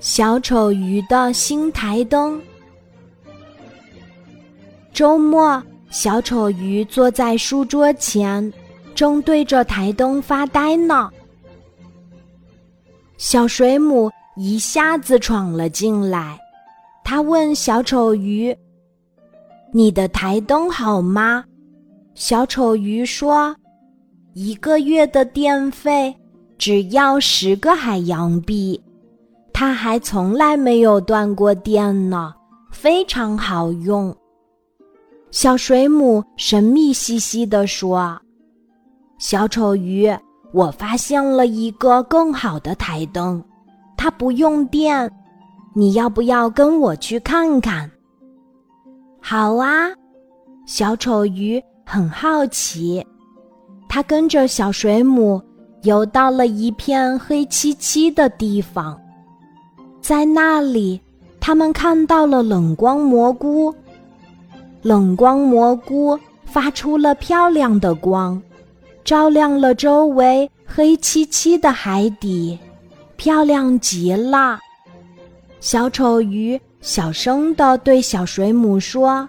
小丑鱼的新台灯。周末，小丑鱼坐在书桌前，正对着台灯发呆呢。小水母一下子闯了进来，他问小丑鱼：“你的台灯好吗？”小丑鱼说：“一个月的电费只要十个海洋币。”它还从来没有断过电呢，非常好用。小水母神秘兮兮地说：“小丑鱼，我发现了一个更好的台灯，它不用电，你要不要跟我去看看？”好啊，小丑鱼很好奇，它跟着小水母游到了一片黑漆漆的地方。在那里，他们看到了冷光蘑菇。冷光蘑菇发出了漂亮的光，照亮了周围黑漆漆的海底，漂亮极了。小丑鱼小声地对小水母说：“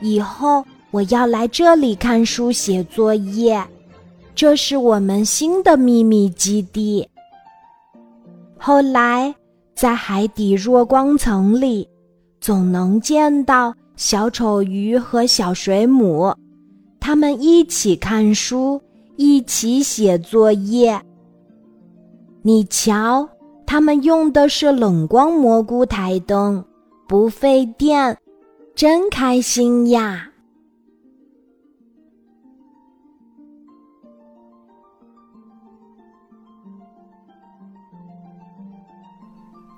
以后我要来这里看书写作业，这是我们新的秘密基地。”后来。在海底弱光层里，总能见到小丑鱼和小水母，他们一起看书，一起写作业。你瞧，他们用的是冷光蘑菇台灯，不费电，真开心呀！